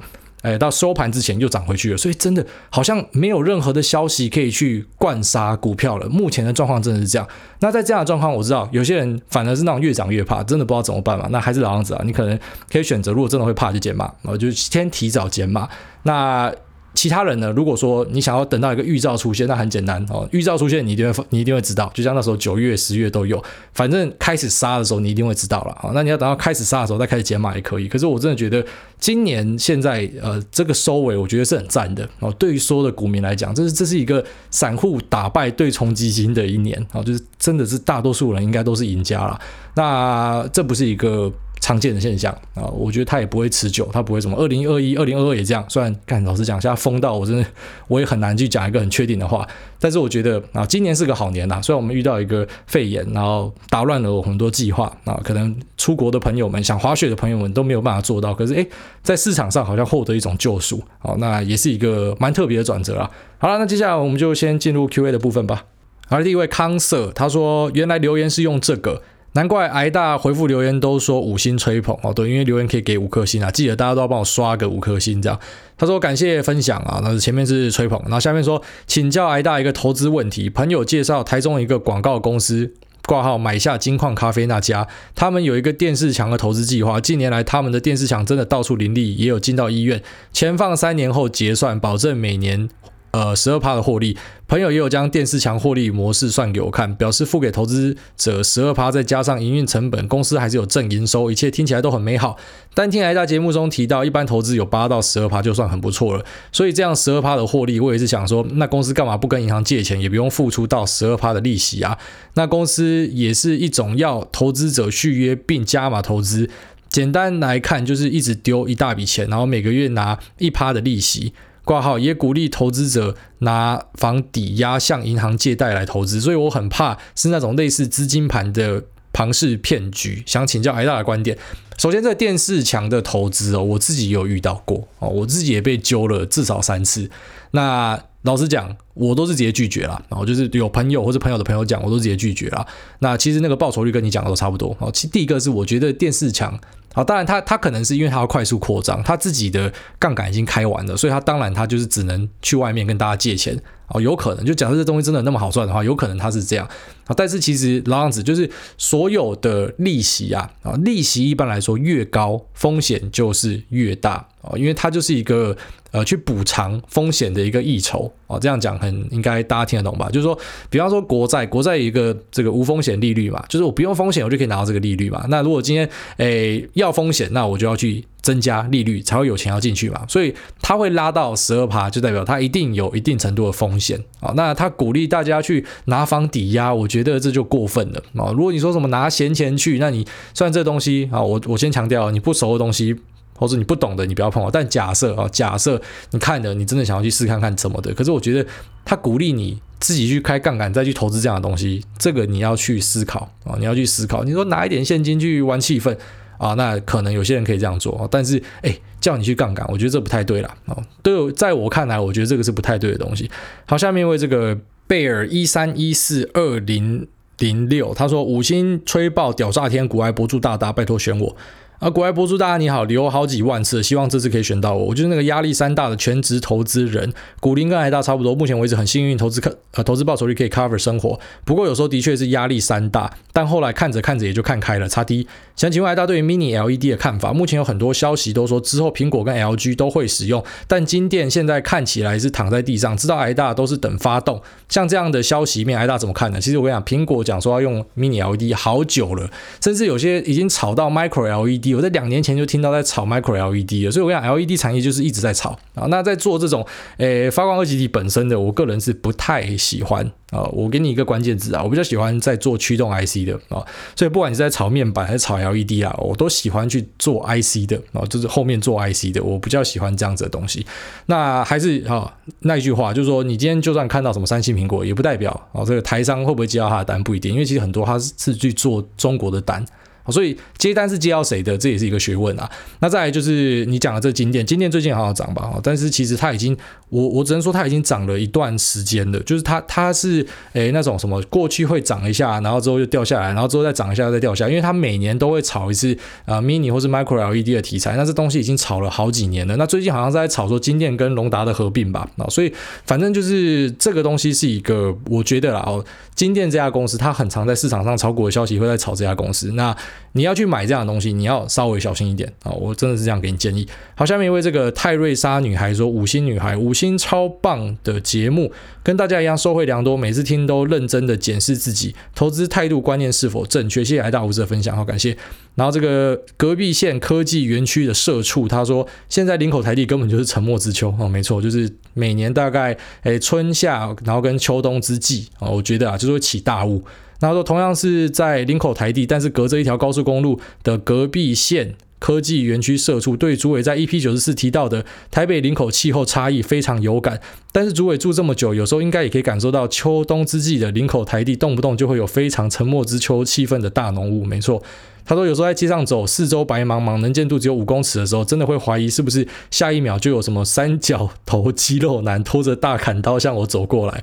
哎到收盘之前又涨回去了。所以真的好像没有任何的消息可以去灌杀股票了。目前的状况真的是这样。那在这样的状况，我知道有些人反而是那种越涨越怕，真的不知道怎么办嘛。那还是老样子啊，你可能可以选择，如果真的会怕就减码，然后就先提早减码。那其他人呢？如果说你想要等到一个预兆出现，那很简单哦。预兆出现，你一定会你一定会知道。就像那时候九月、十月都有，反正开始杀的时候，你一定会知道了。好，那你要等到开始杀的时候再开始减码也可以。可是我真的觉得今年现在呃这个收尾，我觉得是很赞的哦。对于所有的股民来讲，这是这是一个散户打败对冲基金的一年哦，就是真的是大多数人应该都是赢家了。那这不是一个。常见的现象啊，我觉得它也不会持久，它不会什么二零二一、二零二二也这样。虽然干老实讲，现在疯到我真的我也很难去讲一个很确定的话。但是我觉得啊，今年是个好年呐。虽然我们遇到一个肺炎，然后打乱了我很多计划啊，可能出国的朋友们、想滑雪的朋友们都没有办法做到。可是诶，在市场上好像获得一种救赎，好，那也是一个蛮特别的转折啊。好了，那接下来我们就先进入 Q&A 的部分吧。好，第一位康 Sir 他说，原来留言是用这个。难怪挨大回复留言都说五星吹捧哦，对，因为留言可以给五颗星啊，记得大家都要帮我刷个五颗星这样。他说感谢分享啊，那前面是吹捧，然后下面说请教挨大一个投资问题，朋友介绍台中一个广告公司挂号买下金矿咖啡那家，他们有一个电视墙的投资计划，近年来他们的电视墙真的到处林立，也有进到医院，钱放三年后结算，保证每年。呃，十二趴的获利，朋友也有将电视墙获利模式算给我看，表示付给投资者十二趴，再加上营运成本，公司还是有正营收，一切听起来都很美好。但听挨大节目中提到，一般投资有八到十二趴就算很不错了，所以这样十二趴的获利，我也是想说，那公司干嘛不跟银行借钱，也不用付出到十二趴的利息啊？那公司也是一种要投资者续约并加码投资，简单来看就是一直丢一大笔钱，然后每个月拿一趴的利息。挂号也鼓励投资者拿房抵押向银行借贷来投资，所以我很怕是那种类似资金盘的庞氏骗局。想请教艾大的观点。首先，这电视墙的投资哦，我自己有遇到过哦，我自己也被揪了至少三次。那老实讲，我都是直接拒绝了。然后就是有朋友或者朋友的朋友讲，我都直接拒绝了。那其实那个报酬率跟你讲的都差不多。哦，其第一个是我觉得电视墙。好，当然他他可能是因为他要快速扩张，他自己的杠杆已经开完了，所以他当然他就是只能去外面跟大家借钱。哦，有可能就假设这东西真的那么好赚的话，有可能他是这样啊。但是其实老样子就是所有的利息啊啊，利息一般来说越高，风险就是越大啊，因为它就是一个。呃，去补偿风险的一个溢酬哦，这样讲很应该大家听得懂吧？就是说，比方说国债，国债一个这个无风险利率嘛，就是我不用风险，我就可以拿到这个利率嘛。那如果今天诶要风险，那我就要去增加利率，才会有钱要进去嘛。所以它会拉到十二趴，就代表它一定有一定程度的风险啊。那他鼓励大家去拿房抵押，我觉得这就过分了啊。如果你说什么拿闲钱去，那你算这东西啊，我我先强调，你不熟的东西。或者你不懂的，你不要碰。但假设啊，假设你看的，你真的想要去试看看怎么的。可是我觉得他鼓励你自己去开杠杆，再去投资这样的东西，这个你要去思考啊，你要去思考。你说拿一点现金去玩气氛啊，那可能有些人可以这样做。但是哎，叫你去杠杆，我觉得这不太对了啊。都有在我看来，我觉得这个是不太对的东西。好，下面为这个贝尔一三一四二零零六，他说五星吹爆屌炸天，股癌博助大大，拜托选我。啊，国外播出，大家你好，留好几万次，希望这次可以选到我。我就是那个压力山大的全职投资人，股龄跟癌大差不多，目前为止很幸运，投资可呃投资报酬率可以 cover 生活。不过有时候的确是压力山大，但后来看着看着也就看开了。差 D，想请问癌大对于 mini LED 的看法？目前有很多消息都说之后苹果跟 LG 都会使用，但金店现在看起来是躺在地上，知道癌大都是等发动。像这样的消息面，癌大怎么看呢？其实我跟你讲，苹果讲说要用 mini LED 好久了，甚至有些已经炒到 micro LED。我在两年前就听到在炒 micro LED 了，所以我跟你讲，LED 产业就是一直在炒啊。那在做这种诶发光二极体本身的，我个人是不太喜欢啊。我给你一个关键字啊，我比较喜欢在做驱动 IC 的啊。所以不管你是在炒面板还是炒 LED 啊，我都喜欢去做 IC 的啊，就是后面做 IC 的，我比较喜欢这样子的东西。那还是啊那一句话，就是说你今天就算看到什么三星、苹果，也不代表啊这个台商会不会接到他的单，不一定，因为其实很多他是去做中国的单。所以接单是接到谁的，这也是一个学问啊。那再来就是你讲的这个晶电，晶电最近好好涨吧？但是其实它已经，我我只能说它已经涨了一段时间了。就是它它是诶那种什么过去会涨一下，然后之后又掉下来，然后之后再涨一下再掉下来，因为它每年都会炒一次啊、mini 或是 micro LED 的题材。那这东西已经炒了好几年了。那最近好像是在炒说金电跟隆达的合并吧？啊，所以反正就是这个东西是一个，我觉得啦哦，金电这家公司它很常在市场上炒股的消息会在炒这家公司。那你要去买这样的东西，你要稍微小心一点啊！我真的是这样给你建议。好，下面一位这个泰瑞莎女孩说：“五星女孩，五星超棒的节目，跟大家一样收获良多，每次听都认真的检视自己投资态度观念是否正确。”谢谢癌大无私的分享，好感谢。然后这个隔壁县科技园区的社畜他说：“现在林口台地根本就是沉默之秋哦，没错，就是每年大概诶春夏，然后跟秋冬之际啊，我觉得啊就是会起大雾。”他说，同样是在林口台地，但是隔着一条高速公路的隔壁县科技园区社处，对主委在 EP 九十四提到的台北林口气候差异非常有感。但是主委住这么久，有时候应该也可以感受到秋冬之际的林口台地，动不动就会有非常沉默之秋气氛的大浓雾。没错，他说有时候在街上走，四周白茫茫，能见度只有五公尺的时候，真的会怀疑是不是下一秒就有什么三角头肌肉男拖着大砍刀向我走过来。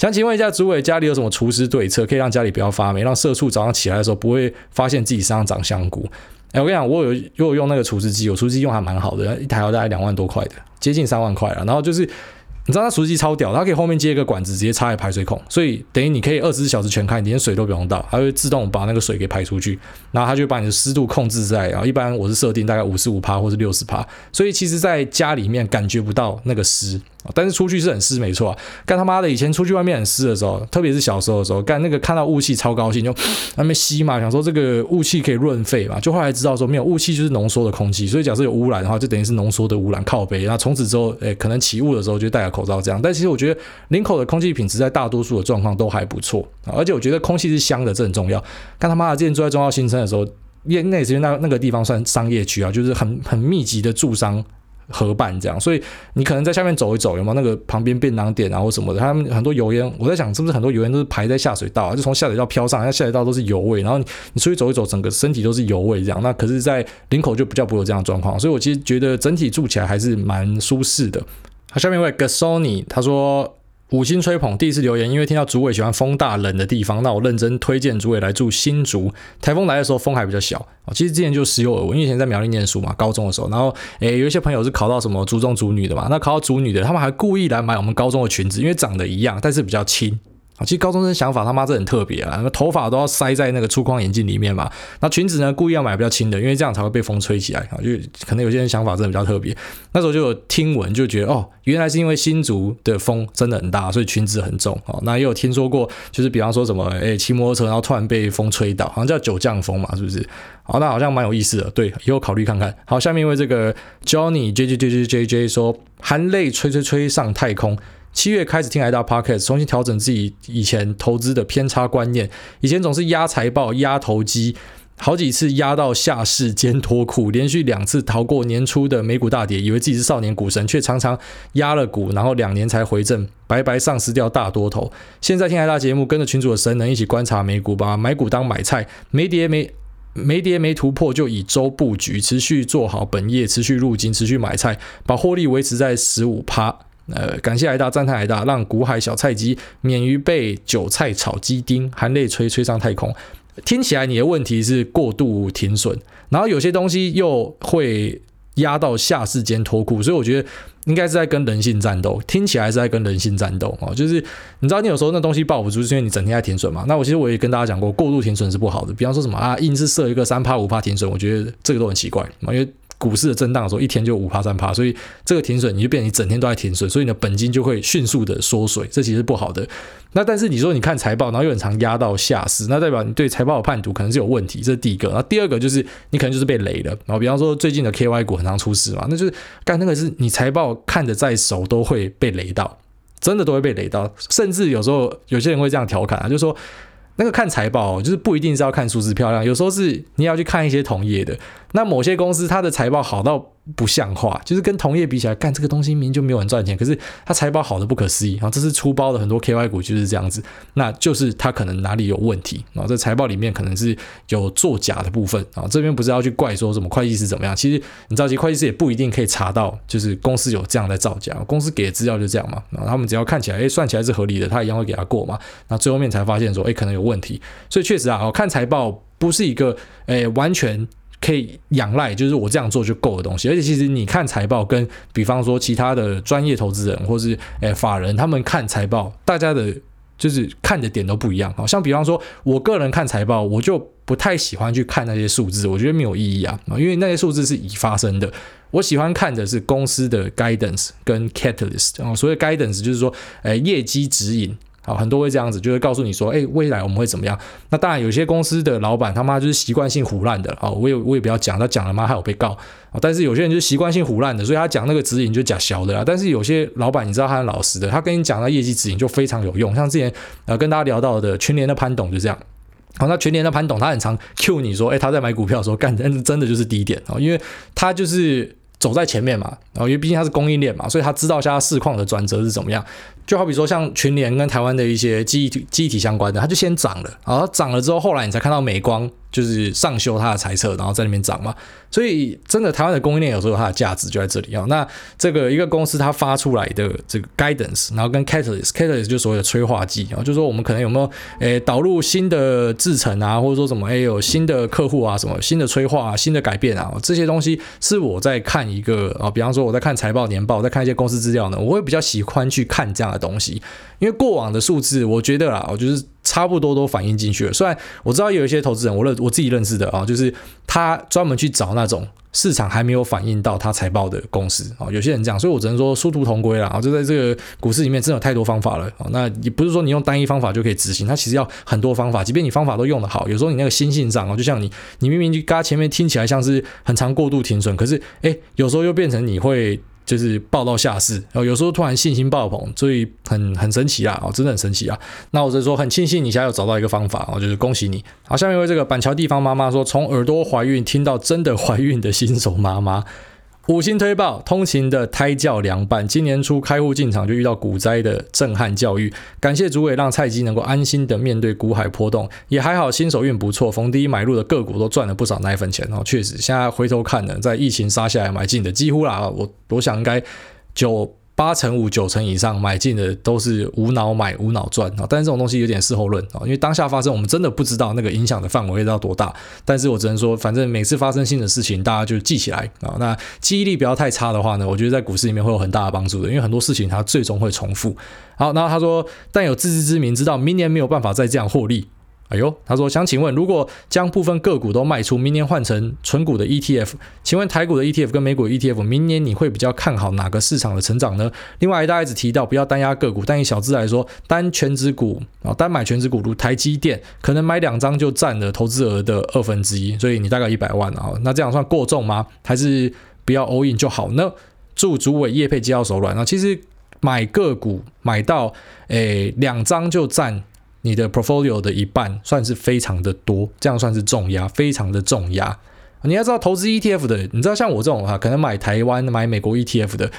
想请问一下，主委家里有什么除湿对策，可以让家里不要发霉，让社畜早上起来的时候不会发现自己身上长香菇？哎，我跟你讲，我有有用那个除湿机，我除湿机用还蛮好的，一台要大概两万多块的，接近三万块了。然后就是。你知道它除湿机超屌，它可以后面接一个管子，直接插在排水孔，所以等于你可以二十四小时全开，你连水都不用倒，它会自动把那个水给排出去，然后它就把你的湿度控制在，然后一般我是设定大概五十五趴或是六十趴，所以其实在家里面感觉不到那个湿，但是出去是很湿没错啊。干他妈的，以前出去外面很湿的时候，特别是小时候的时候，干那个看到雾气超高兴，就 那边吸嘛，想说这个雾气可以润肺嘛，就后来知道说没有雾气就是浓缩的空气，所以假设有污染的话，就等于是浓缩的污染靠北，那从此之后，诶，可能起雾的时候就戴个口罩这样，但其实我觉得林口的空气品质在大多数的状况都还不错啊，而且我觉得空气是香的，这很重要。干他妈的，之前住在中澳新生的时候，因那也是那那个地方算商业区啊，就是很很密集的住商合办这样，所以你可能在下面走一走，有没有那个旁边便当店啊或什么的，他们很多油烟，我在想是不是很多油烟都是排在下水道啊，就从下水道飘上，那下水道都是油味，然后你出去走一走，整个身体都是油味这样。那可是，在林口就比较不会有这样的状况，所以我其实觉得整体住起来还是蛮舒适的。好，下面一位 Gasoni，他说五星吹捧，第一次留言，因为听到主委喜欢风大冷的地方，那我认真推荐主委来住新竹。台风来的时候风还比较小，其实之前就时有耳闻，因为以前在苗栗念书嘛，高中的时候，然后诶有一些朋友是考到什么竹中竹女的嘛，那考到竹女的，他们还故意来买我们高中的裙子，因为长得一样，但是比较轻。其实高中生想法他妈这很特别啊，那头发都要塞在那个粗框眼镜里面嘛。那裙子呢，故意要买比较轻的，因为这样才会被风吹起来啊。就可能有些人想法真的比较特别。那时候就有听闻，就觉得哦，原来是因为新竹的风真的很大，所以裙子很重哦。那也有听说过，就是比方说什么，诶，骑摩托车然后突然被风吹倒，好像叫九降风嘛，是不是？好，那好像蛮有意思的，对，以后考虑看看。好，下面一位这个 Johnny J J J J J J 说，含泪吹吹吹上太空。七月开始听 i 大 Podcast，重新调整自己以前投资的偏差观念。以前总是压财报、压投机，好几次压到下市兼脱裤，连续两次逃过年初的美股大跌，以为自己是少年股神，却常常压了股，然后两年才回正，白白丧失掉大多头。现在听海大节目，跟着群主的神能一起观察美股，把买股当买菜，没跌没没跌没突破，就以周布局，持续做好本业，持续入金，持续买菜，把获利维持在十五趴。呃，感谢癌大，赞叹癌大，让股海小菜鸡免于被韭菜炒鸡丁，含泪吹吹上太空。听起来你的问题是过度停损，然后有些东西又会压到下市间脱裤，所以我觉得应该是在跟人性战斗。听起来是在跟人性战斗哦，就是你知道，你有时候那东西抱不住，是因为你整天在停损嘛。那我其实我也跟大家讲过，过度停损是不好的。比方说什么啊，硬是设一个三趴五趴停损，我觉得这个都很奇怪，因为。股市的震荡的时候，一天就五趴三趴，所以这个停损你就变成你整天都在停损，所以你的本金就会迅速的缩水，这其实不好的。那但是你说你看财报，然后又很常压到下市，那代表你对财报的判读可能是有问题，这是第一个。然后第二个就是你可能就是被雷了。然后比方说最近的 KY 股很常出事嘛，那就是干那个是你财报看得再熟都会被雷到，真的都会被雷到，甚至有时候有些人会这样调侃啊，就是说。那个看财报就是不一定是要看数字漂亮，有时候是你要去看一些同业的。那某些公司它的财报好到不像话，就是跟同业比起来，干这个东西明明就没有人赚钱，可是它财报好的不可思议。然后这是出包的很多 KY 股就是这样子，那就是它可能哪里有问题。然后这财报里面可能是有作假的部分啊。这边不是要去怪说什么会计师怎么样，其实你着急，会计师也不一定可以查到，就是公司有这样在造假。公司给的资料就这样嘛，然后他们只要看起来，哎，算起来是合理的，他一样会给他过嘛。那最后面才发现说，哎，可能有问题。所以确实啊，我看财报不是一个，哎，完全。可以仰赖，就是我这样做就够的东西。而且其实你看财报，跟比方说其他的专业投资人或是诶法人，他们看财报，大家的就是看的点都不一样。好像比方说，我个人看财报，我就不太喜欢去看那些数字，我觉得没有意义啊，因为那些数字是已发生的。我喜欢看的是公司的 guidance 跟 catalyst 啊，所谓 guidance 就是说，诶业绩指引。好，很多会这样子，就会告诉你说，哎，未来我们会怎么样？那当然，有些公司的老板他妈就是习惯性唬烂的啊，我也我也不要讲，他讲了妈还有被告啊。但是有些人就习惯性唬烂的，所以他讲那个指引就假小的啦。但是有些老板你知道他很老实的，他跟你讲那业绩指引就非常有用。像之前呃跟大家聊到的群联的潘董就这样。好，那群联的潘董他很常 Q 你说，哎，他在买股票的时候干真真的就是低点啊，因为他就是走在前面嘛，然后因为毕竟它是供应链嘛，所以他知道现在市况的转折是怎么样。就好比说像群联跟台湾的一些记忆体、记忆体相关的，它就先涨了，然后涨了之后，后来你才看到美光就是上修它的财测，然后在那边涨嘛。所以真的台湾的供应链有时候它的价值就在这里啊。那这个一个公司它发出来的这个 guidance，然后跟 catalyst，catalyst 就所谓的催化剂啊，就是说我们可能有没有诶导入新的制程啊，或者说什么诶有新的客户啊，什么新的催化、啊、新的改变啊，这些东西是我在看一个啊，比方说我在看财报、年报，我在看一些公司资料呢，我会比较喜欢去看这样的。东西，因为过往的数字，我觉得啦，我就是差不多都反映进去了。虽然我知道有一些投资人，我认我自己认识的啊，就是他专门去找那种市场还没有反映到他财报的公司啊。有些人这样，所以我只能说殊途同归了啊。就在这个股市里面，真的有太多方法了啊。那也不是说你用单一方法就可以执行，它其实要很多方法。即便你方法都用得好，有时候你那个心性上啊，就像你，你明明就刚前面听起来像是很常过度停损，可是哎，有时候又变成你会。就是爆到下市，然后有时候突然信心爆棚，所以很很神奇啊，哦，真的很神奇啊。那我就说很庆幸你现在有找到一个方法，哦，就是恭喜你。好，下面一位这个板桥地方妈妈说，从耳朵怀孕听到真的怀孕的新手妈妈。五星推爆，通勤的胎教凉拌。今年初开户进场就遇到股灾的震撼教育，感谢主委让菜鸡能够安心的面对股海波动，也还好新手运不错，逢低买入的个股都赚了不少奶粉钱哦。确实，现在回头看呢，在疫情杀下来买进的几乎啦，我我想应该就。八成五、九成以上买进的都是无脑买、无脑赚啊。但是这种东西有点事后论啊，因为当下发生，我们真的不知道那个影响的范围会到多大。但是我只能说，反正每次发生新的事情，大家就记起来啊。那记忆力不要太差的话呢，我觉得在股市里面会有很大的帮助的，因为很多事情它最终会重复。好，然后他说，但有自知之明，知道明年没有办法再这样获利。哎呦，他说想请问，如果将部分个股都卖出，明年换成纯股的 ETF，请问台股的 ETF 跟美股 ETF，明年你会比较看好哪个市场的成长呢？另外，大家一直提到不要单押个股，但以小资来说，单权值股啊，单买权值股如台积电，可能买两张就占了投资额的二分之一，所以你大概一百万啊，那这样算过重吗？还是不要 all in 就好呢？祝主委业配接到手软啊，其实买个股买到诶两张就占。你的 portfolio 的一半算是非常的多，这样算是重压，非常的重压。你要知道，投资 ETF 的，你知道像我这种哈，可能买台湾、买美国 ETF 的。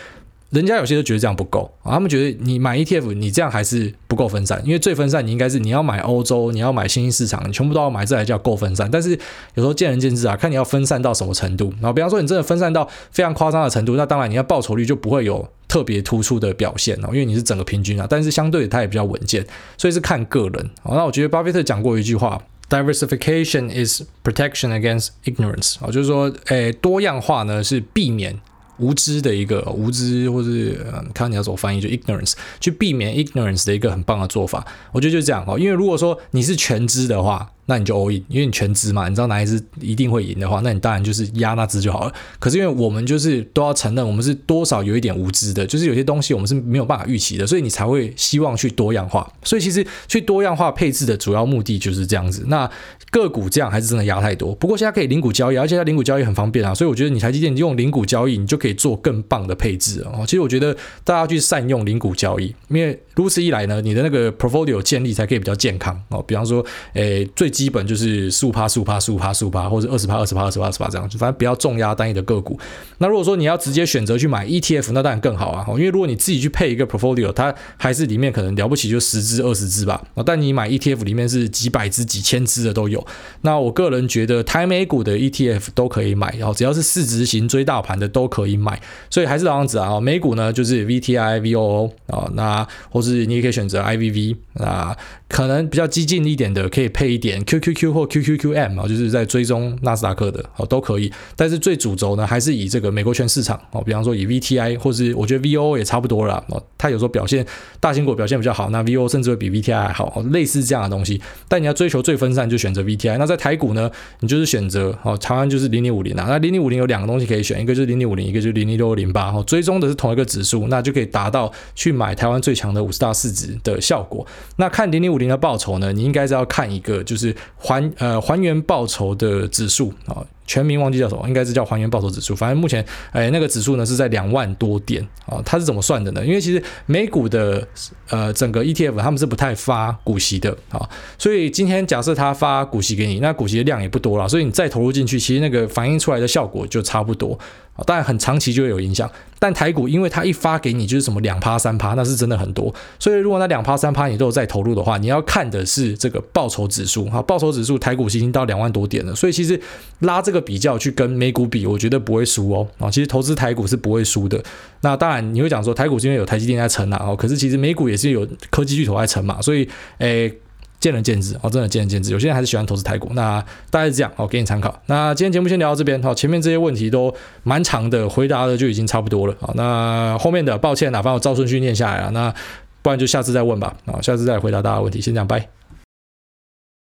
人家有些都觉得这样不够，他们觉得你买 ETF，你这样还是不够分散，因为最分散你应该是你要买欧洲，你要买新兴市场，你全部都要买，这才叫够分散。但是有时候见仁见智啊，看你要分散到什么程度。然后比方说你真的分散到非常夸张的程度，那当然你要报酬率就不会有特别突出的表现哦，因为你是整个平均啊。但是相对它也比较稳健，所以是看个人。那我觉得巴菲特讲过一句话：Diversification is protection against ignorance 啊，就是说，诶，多样化呢是避免。无知的一个无知，或是嗯，看你要怎么翻译，就 ignorance，去避免 ignorance 的一个很棒的做法。我觉得就是这样哦，因为如果说你是全知的话。那你就 all in，因为你全知嘛，你知道哪一只一定会赢的话，那你当然就是压那只就好了。可是因为我们就是都要承认，我们是多少有一点无知的，就是有些东西我们是没有办法预期的，所以你才会希望去多样化。所以其实去多样化配置的主要目的就是这样子。那个股这样还是真的压太多，不过现在可以零股交易，而且它零股交易很方便啊，所以我觉得你台积电用零股交易，你就可以做更棒的配置哦。其实我觉得大家去善用零股交易，因为如此一来呢，你的那个 portfolio 建立才可以比较健康哦。比方说，诶，最基本就是。十五趴、十五趴、十五趴、十五趴，或者二十趴、二十趴、二十趴、二十趴这样，反正不要重压单一的个股。那如果说你要直接选择去买 ETF，那当然更好啊。因为如果你自己去配一个 portfolio，它还是里面可能了不起就十只、二十只吧。但你买 ETF 里面是几百只、几千只的都有。那我个人觉得台美股的 ETF 都可以买，然后只要是市值型追大盘的都可以买。所以还是这样子啊。美股呢就是 VTI、VOO 啊，那或是你也可以选择 IVV 啊。可能比较激进一点的，可以配一点 QQQ 或 QQQM 啊，就是在追踪纳斯达克的哦，都可以。但是最主轴呢，还是以这个美国全市场哦，比方说以 VTI 或是我觉得 VOO 也差不多了哦。它有时候表现大型股表现比较好，那 VOO 甚至会比 VTI 还好，类似这样的东西。但你要追求最分散，就选择那在台股呢，你就是选择哦，长安就是零零五零啊。那零零五零有两个东西可以选，一个就是零零五零，一个就是零零六零八。哦，追踪的是同一个指数，那就可以达到去买台湾最强的五十大市值的效果。那看零零五零的报酬呢，你应该是要看一个就是还呃还原报酬的指数啊。全名忘记叫什么，应该是叫还原报酬指数。反正目前，哎，那个指数呢是在两万多点啊。它是怎么算的呢？因为其实美股的呃整个 ETF 他们是不太发股息的啊，所以今天假设他发股息给你，那股息的量也不多了，所以你再投入进去，其实那个反映出来的效果就差不多。当然很长期就会有影响，但台股因为它一发给你就是什么两趴三趴，那是真的很多。所以如果那两趴三趴你都有在投入的话，你要看的是这个报酬指数哈，报酬指数台股已经到两万多点了，所以其实拉这个比较去跟美股比，我觉得不会输哦啊，其实投资台股是不会输的。那当然你会讲说台股是因为有台积电在撑啊，哦，可是其实美股也是有科技巨头在撑嘛，所以诶。见仁见智哦，真的见仁见智。有些人还是喜欢投资台股，那大概是这样哦，给你参考。那今天节目先聊到这边，哦，前面这些问题都蛮长的，回答的就已经差不多了。啊，那后面的抱歉哪怕我照顺序念下来了，那不然就下次再问吧。啊，下次再回答大家的问题，先这样，拜。